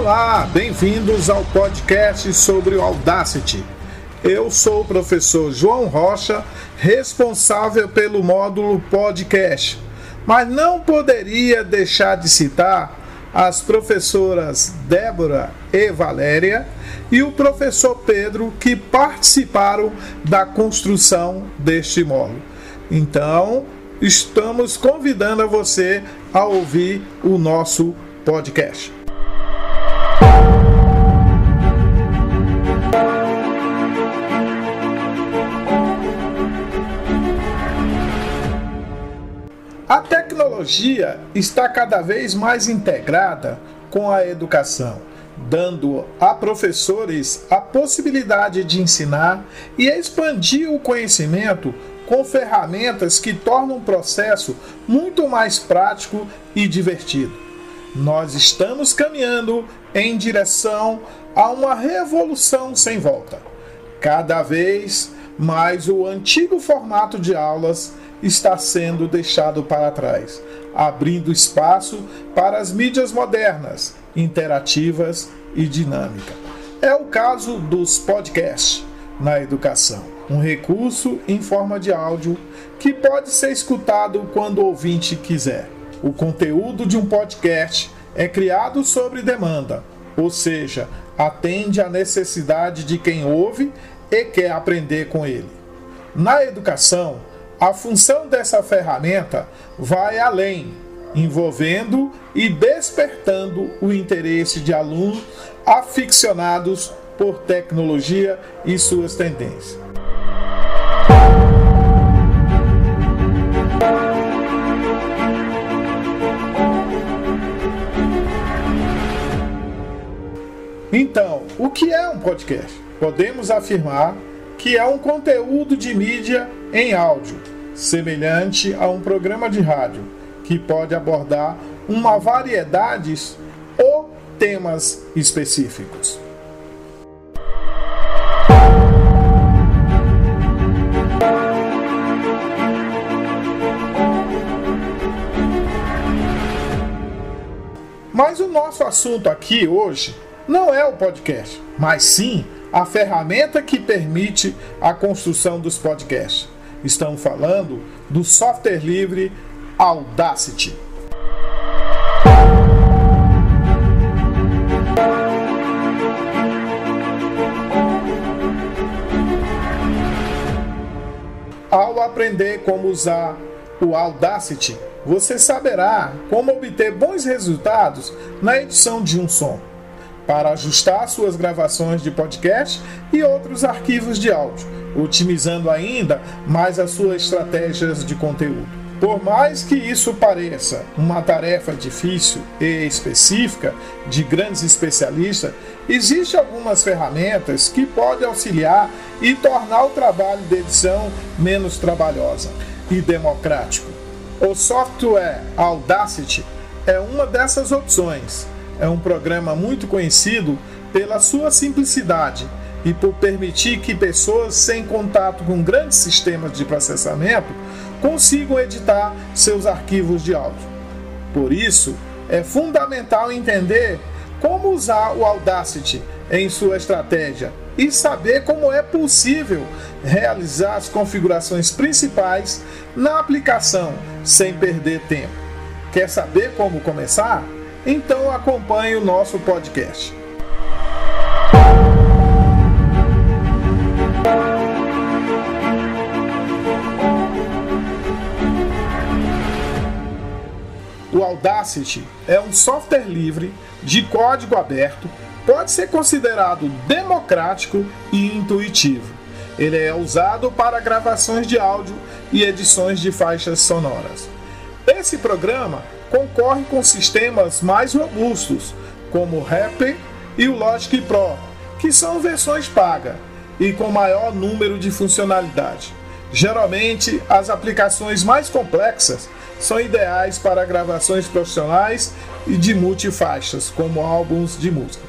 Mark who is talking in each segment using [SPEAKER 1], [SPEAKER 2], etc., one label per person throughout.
[SPEAKER 1] Olá, bem-vindos ao podcast sobre o Audacity. Eu sou o professor João Rocha, responsável pelo módulo podcast, mas não poderia deixar de citar as professoras Débora e Valéria e o professor Pedro que participaram da construção deste módulo. Então, estamos convidando a você a ouvir o nosso podcast. Tecnologia está cada vez mais integrada com a educação, dando a professores a possibilidade de ensinar e expandir o conhecimento com ferramentas que tornam o processo muito mais prático e divertido. Nós estamos caminhando em direção a uma revolução sem volta. Cada vez mais o antigo formato de aulas está sendo deixado para trás, abrindo espaço para as mídias modernas, interativas e dinâmicas. É o caso dos podcasts na educação, um recurso em forma de áudio que pode ser escutado quando o ouvinte quiser. O conteúdo de um podcast é criado sobre demanda, ou seja, atende à necessidade de quem ouve e quer aprender com ele. Na educação, a função dessa ferramenta vai além, envolvendo e despertando o interesse de alunos aficionados por tecnologia e suas tendências. Então, o que é um podcast? Podemos afirmar que é um conteúdo de mídia em áudio, semelhante a um programa de rádio, que pode abordar uma variedade ou temas específicos. Mas o nosso assunto aqui hoje não é o podcast, mas sim a ferramenta que permite a construção dos podcasts. Estamos falando do software livre Audacity. Ao aprender como usar o Audacity, você saberá como obter bons resultados na edição de um som para ajustar suas gravações de podcast e outros arquivos de áudio, otimizando ainda mais as suas estratégias de conteúdo. Por mais que isso pareça uma tarefa difícil e específica de grandes especialistas, existem algumas ferramentas que podem auxiliar e tornar o trabalho de edição menos trabalhosa e democrático. O software Audacity é uma dessas opções é um programa muito conhecido pela sua simplicidade e por permitir que pessoas sem contato com grandes sistemas de processamento consigam editar seus arquivos de áudio. Por isso, é fundamental entender como usar o Audacity em sua estratégia e saber como é possível realizar as configurações principais na aplicação sem perder tempo. Quer saber como começar? Então acompanhe o nosso podcast. O Audacity é um software livre de código aberto, pode ser considerado democrático e intuitivo. Ele é usado para gravações de áudio e edições de faixas sonoras. Esse programa concorre com sistemas mais robustos, como o Reaper e o Logic Pro, que são versões pagas e com maior número de funcionalidade. Geralmente, as aplicações mais complexas são ideais para gravações profissionais e de multifaixas, como álbuns de música.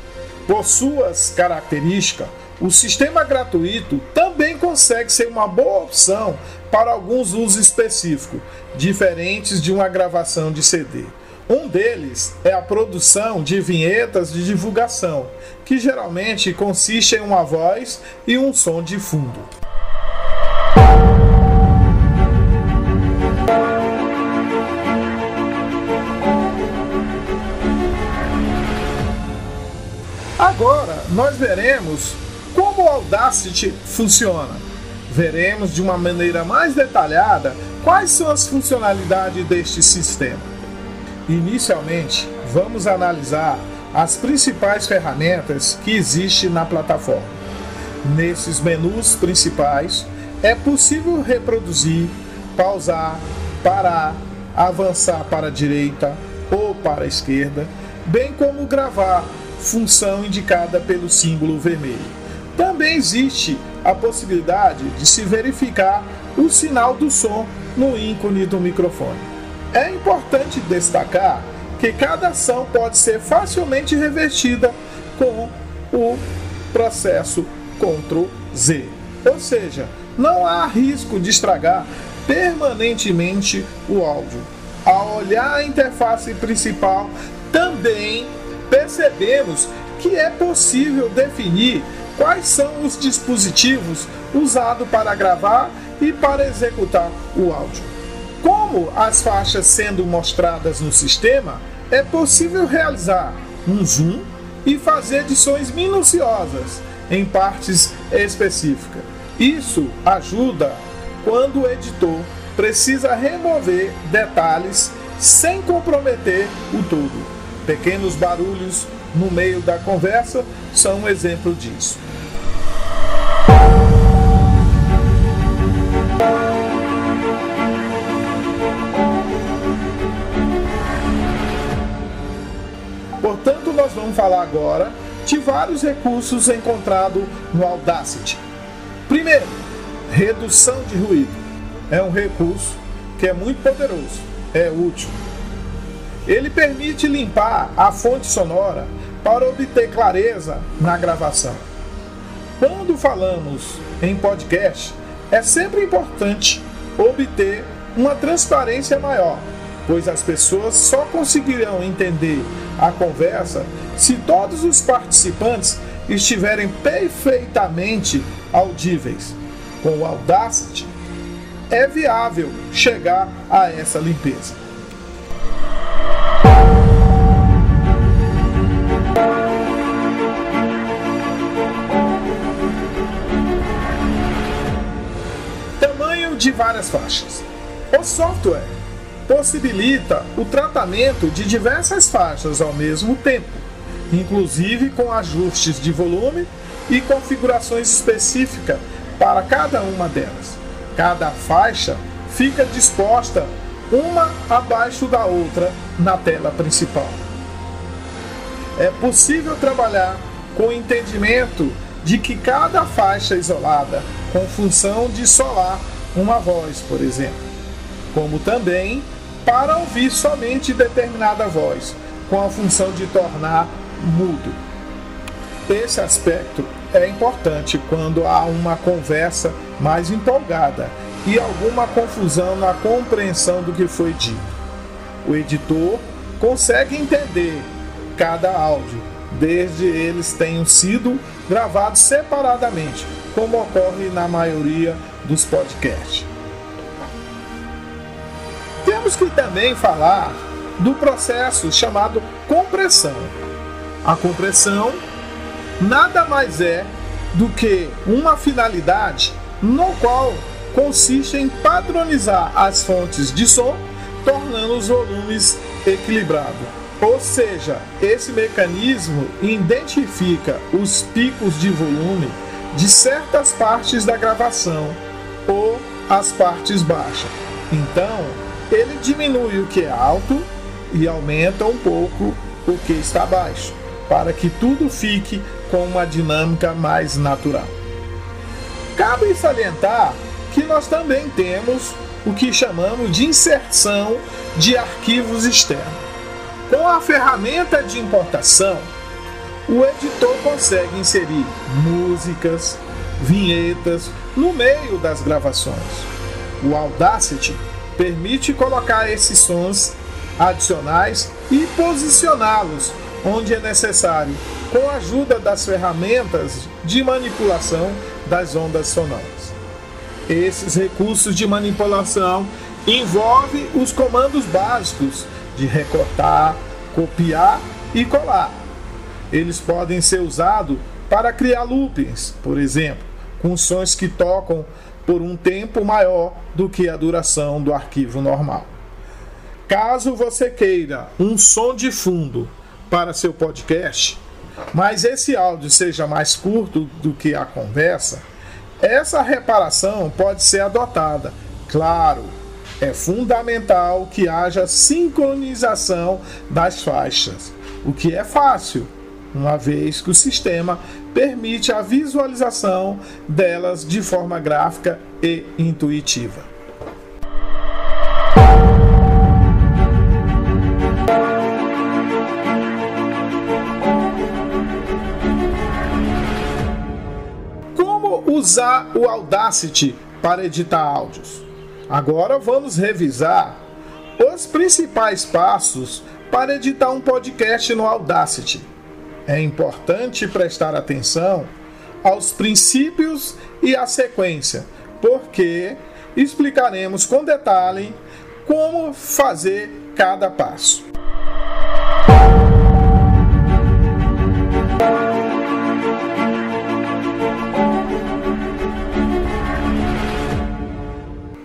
[SPEAKER 1] Por suas características, o sistema gratuito também consegue ser uma boa opção para alguns usos específicos, diferentes de uma gravação de CD. Um deles é a produção de vinhetas de divulgação, que geralmente consiste em uma voz e um som de fundo. Agora nós veremos como o Audacity funciona. Veremos de uma maneira mais detalhada quais são as funcionalidades deste sistema. Inicialmente, vamos analisar as principais ferramentas que existem na plataforma. Nesses menus principais, é possível reproduzir, pausar, parar, avançar para a direita ou para a esquerda, bem como gravar, função indicada pelo símbolo vermelho. Também existe a possibilidade de se verificar o sinal do som no ícone do microfone. É importante destacar que cada ação pode ser facilmente revertida com o processo Ctrl Z. Ou seja, não há risco de estragar permanentemente o áudio. Ao olhar a interface principal, também percebemos que é possível definir quais são os dispositivos usados para gravar e para executar o áudio. Como as faixas sendo mostradas no sistema, é possível realizar um zoom e fazer edições minuciosas em partes específicas. Isso ajuda quando o editor precisa remover detalhes sem comprometer o todo. Pequenos barulhos no meio da conversa são um exemplo disso. Vamos falar agora de vários recursos encontrados no Audacity. Primeiro, redução de ruído. É um recurso que é muito poderoso, é útil. Ele permite limpar a fonte sonora para obter clareza na gravação. Quando falamos em podcast, é sempre importante obter uma transparência maior, pois as pessoas só conseguirão entender a conversa se todos os participantes estiverem perfeitamente audíveis. Com o Audacity, é viável chegar a essa limpeza. Tamanho de várias faixas. O software possibilita o tratamento de diversas faixas ao mesmo tempo, inclusive com ajustes de volume e configurações específicas para cada uma delas. Cada faixa fica disposta uma abaixo da outra na tela principal. É possível trabalhar com o entendimento de que cada faixa isolada com função de solar uma voz, por exemplo, como também para ouvir somente determinada voz, com a função de tornar mudo. Esse aspecto é importante quando há uma conversa mais empolgada e alguma confusão na compreensão do que foi dito. O editor consegue entender cada áudio, desde eles tenham sido gravados separadamente, como ocorre na maioria dos podcasts. Temos que também falar do processo chamado compressão. A compressão nada mais é do que uma finalidade no qual consiste em padronizar as fontes de som, tornando os volumes equilibrados. Ou seja, esse mecanismo identifica os picos de volume de certas partes da gravação ou as partes baixas. Então, ele diminui o que é alto e aumenta um pouco o que está baixo, para que tudo fique com uma dinâmica mais natural. Cabe salientar que nós também temos o que chamamos de inserção de arquivos externos. Com a ferramenta de importação, o editor consegue inserir músicas, vinhetas no meio das gravações. O Audacity permite colocar esses sons adicionais e posicioná-los onde é necessário, com a ajuda das ferramentas de manipulação das ondas sonoras. Esses recursos de manipulação envolvem os comandos básicos de recortar, copiar e colar. Eles podem ser usados para criar loopings, por exemplo, com sons que tocam por um tempo maior do que a duração do arquivo normal. Caso você queira um som de fundo para seu podcast, mas esse áudio seja mais curto do que a conversa, essa reparação pode ser adotada. Claro, é fundamental que haja sincronização das faixas, o que é fácil, uma vez que o sistema permite a visualização delas de forma gráfica e intuitiva. Como usar o Audacity para editar áudios? Agora vamos revisar os principais passos para editar um podcast no Audacity. É importante prestar atenção aos princípios e à sequência, porque explicaremos com detalhe como fazer cada passo.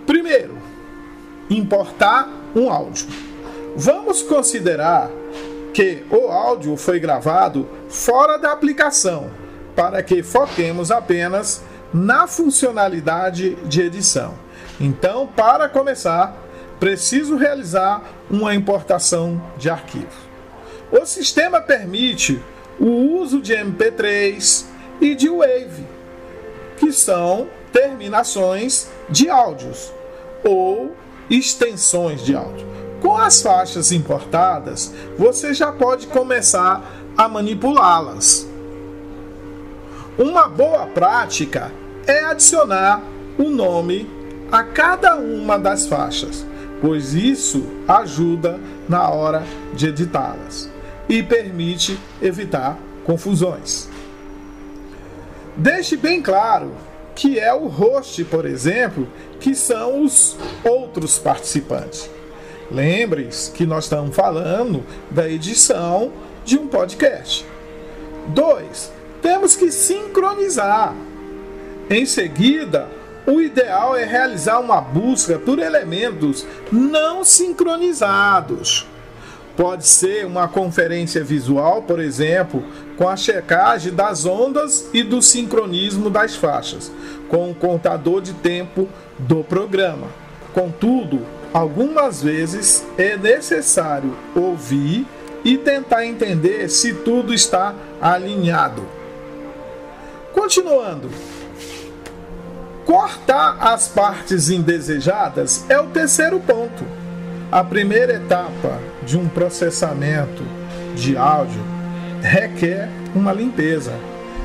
[SPEAKER 1] Primeiro, importar um áudio. Vamos considerar que o áudio foi gravado fora da aplicação, para que foquemos apenas na funcionalidade de edição. Então, para começar, preciso realizar uma importação de arquivo. O sistema permite o uso de MP3 e de Wave, que são terminações de áudios ou extensões de áudio. Com as faixas importadas, você já pode começar a manipulá-las. Uma boa prática é adicionar o nome a cada uma das faixas, pois isso ajuda na hora de editá-las e permite evitar confusões. Deixe bem claro que é o host, por exemplo, que são os outros participantes. Lembre-se que nós estamos falando da edição de um podcast. 2. Temos que sincronizar. Em seguida, o ideal é realizar uma busca por elementos não sincronizados. Pode ser uma conferência visual, por exemplo, com a checagem das ondas e do sincronismo das faixas, com o contador de tempo do programa. Contudo, Algumas vezes é necessário ouvir e tentar entender se tudo está alinhado. Continuando. Cortar as partes indesejadas é o terceiro ponto. A primeira etapa de um processamento de áudio requer uma limpeza.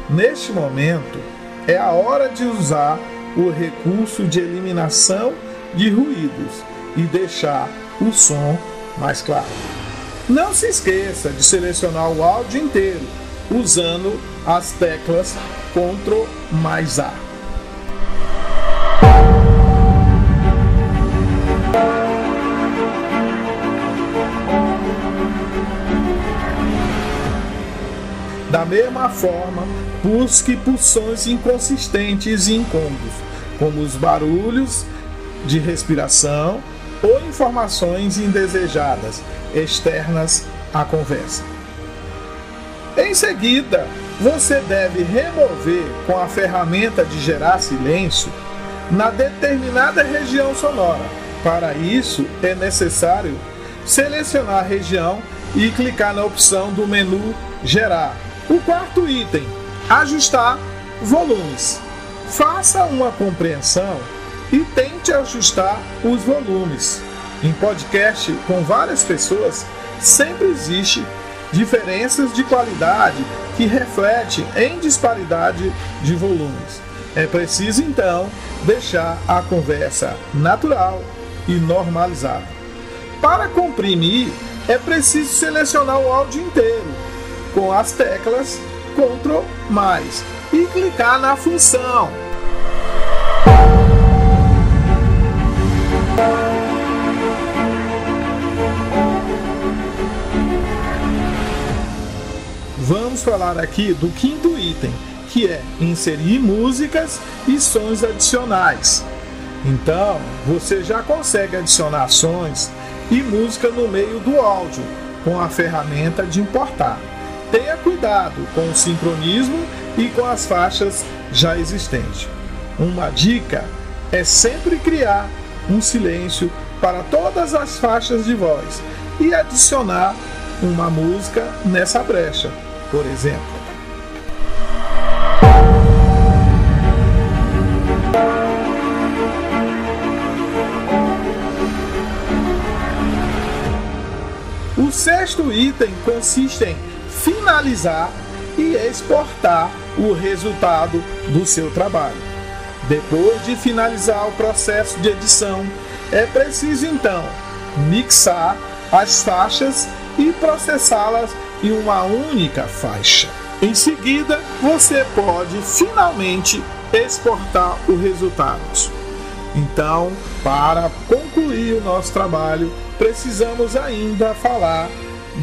[SPEAKER 1] Neste momento, é a hora de usar o recurso de eliminação de ruídos e deixar o som mais claro. Não se esqueça de selecionar o áudio inteiro usando as teclas Ctrl mais A. Da mesma forma, busque por sons inconsistentes e incômodos, como os barulhos de respiração ou informações indesejadas externas à conversa. Em seguida, você deve remover com a ferramenta de gerar silêncio na determinada região sonora. Para isso, é necessário selecionar a região e clicar na opção do menu Gerar. O quarto item: Ajustar volumes. Faça uma compreensão e tente ajustar os volumes. Em podcast com várias pessoas, sempre existe diferenças de qualidade que refletem em disparidade de volumes. É preciso então deixar a conversa natural e normalizada. para comprimir é preciso selecionar o áudio inteiro com as teclas Ctrl mais e clicar na função. Vamos falar aqui do quinto item, que é inserir músicas e sons adicionais. Então, você já consegue adicionar sons e música no meio do áudio com a ferramenta de importar. Tenha cuidado com o sincronismo e com as faixas já existentes. Uma dica é sempre criar um silêncio para todas as faixas de voz e adicionar uma música nessa brecha, por exemplo. O sexto item consiste em finalizar e exportar o resultado do seu trabalho. Depois de finalizar o processo de edição, é preciso então mixar as faixas e processá-las em uma única faixa. Em seguida, você pode finalmente exportar os resultados. Então, para concluir o nosso trabalho, precisamos ainda falar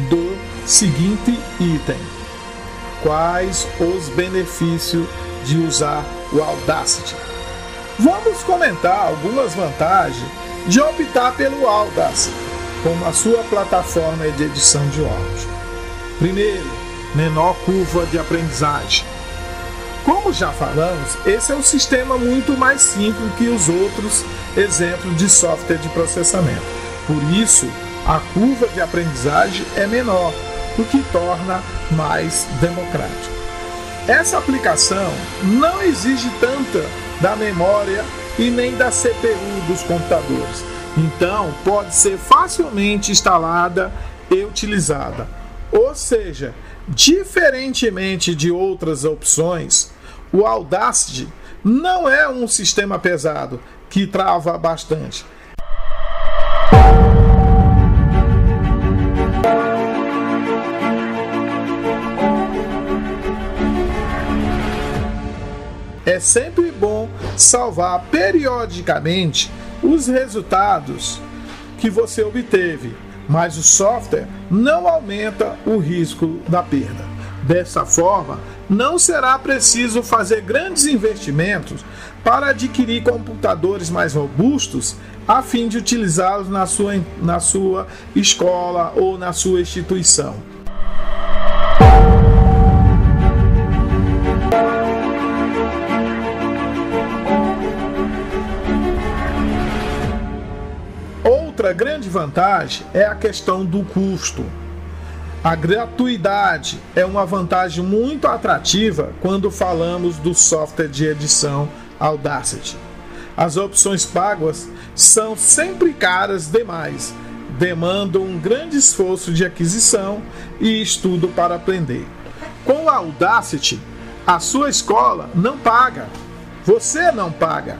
[SPEAKER 1] do seguinte item: Quais os benefícios de usar o Audacity? Vamos comentar algumas vantagens de optar pelo Audacity como a sua plataforma de edição de áudio. Primeiro, menor curva de aprendizagem. Como já falamos, esse é um sistema muito mais simples que os outros exemplos de software de processamento. Por isso, a curva de aprendizagem é menor, o que torna mais democrático. Essa aplicação não exige tanta da memória e nem da CPU dos computadores, então pode ser facilmente instalada e utilizada. Ou seja, diferentemente de outras opções, o Audacity não é um sistema pesado que trava bastante. É sempre bom salvar periodicamente os resultados que você obteve, mas o software não aumenta o risco da perda. Dessa forma, não será preciso fazer grandes investimentos para adquirir computadores mais robustos a fim de utilizá-los na sua, na sua escola ou na sua instituição. Outra grande vantagem é a questão do custo. A gratuidade é uma vantagem muito atrativa quando falamos do software de edição Audacity. As opções pagas são sempre caras demais, demandam um grande esforço de aquisição e estudo para aprender. Com a Audacity, a sua escola não paga. Você não paga.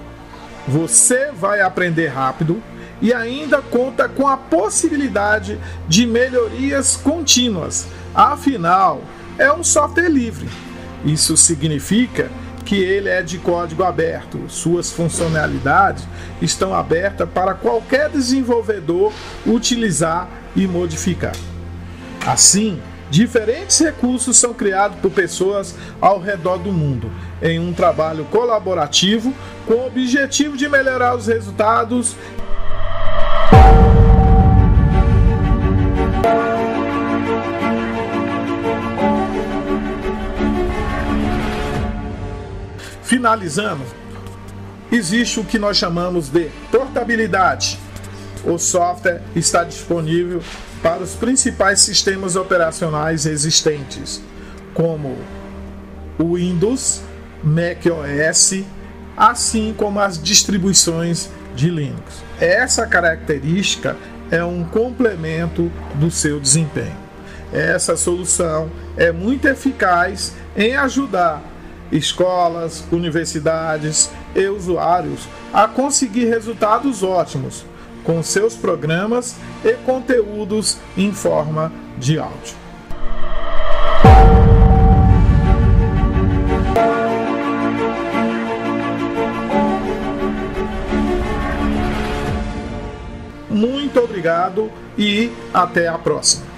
[SPEAKER 1] Você vai aprender rápido e ainda conta com a possibilidade de melhorias contínuas. Afinal, é um software livre. Isso significa que ele é de código aberto. Suas funcionalidades estão abertas para qualquer desenvolvedor utilizar e modificar. Assim, diferentes recursos são criados por pessoas ao redor do mundo em um trabalho colaborativo com o objetivo de melhorar os resultados Finalizando, existe o que nós chamamos de portabilidade. O software está disponível para os principais sistemas operacionais existentes, como o Windows, macOS, assim como as distribuições de Linux. Essa característica é um complemento do seu desempenho. Essa solução é muito eficaz em ajudar escolas, universidades e usuários a conseguir resultados ótimos com seus programas e conteúdos em forma de áudio. Muito obrigado e até a próxima.